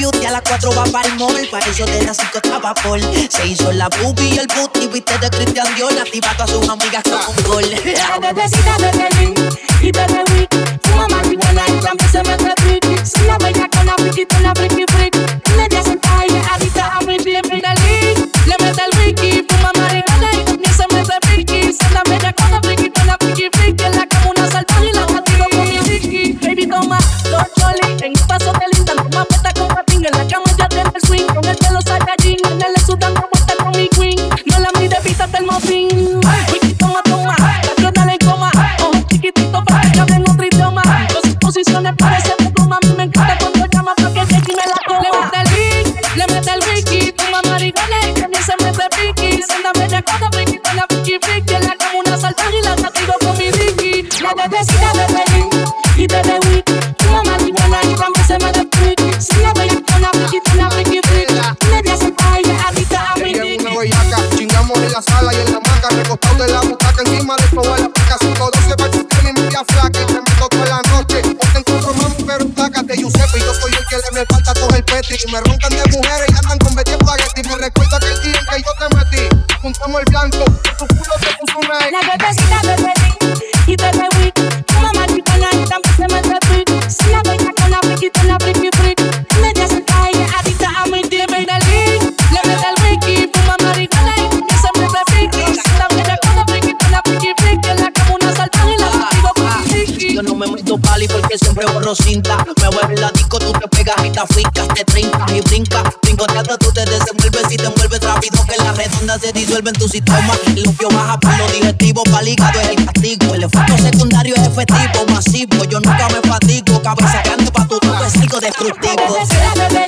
las cuatro va para el mall. Para eso de las cinco estaba por. Se hizo la pupi y el puti, viste de Cristian Dior. Activando a sus amigas con un gol. Bebecita posiciones goma. A mí me encanta cuando llama pa' que Jackie me la coma. Le mete el link, le mete sala y en la recostado butaca encima de toda la placa, 512 pa' que mi media flaca, y tremendo toda la noche, te encuentro mami, pero tácate Giuseppe, yo soy el que le me falta todo el petri, y me roncan de mujeres y andan con Betty espagueti, me recuerda aquel día en que yo te metí, juntamos el blanco, tu culo se puso una La bebecita de porque siempre borro cinta. Me en la disco, tú te pegas y te afincas, te trincas y brincas. Brincoteando tú te desenvuelves y te envuelves rápido que la redonda se disuelve en tu sistema. El limpio baja por lo digestivo, para es el castigo. El efecto secundario es efectivo, masivo. Yo nunca me fatigo, cabeza grande pa' tu La destructivo.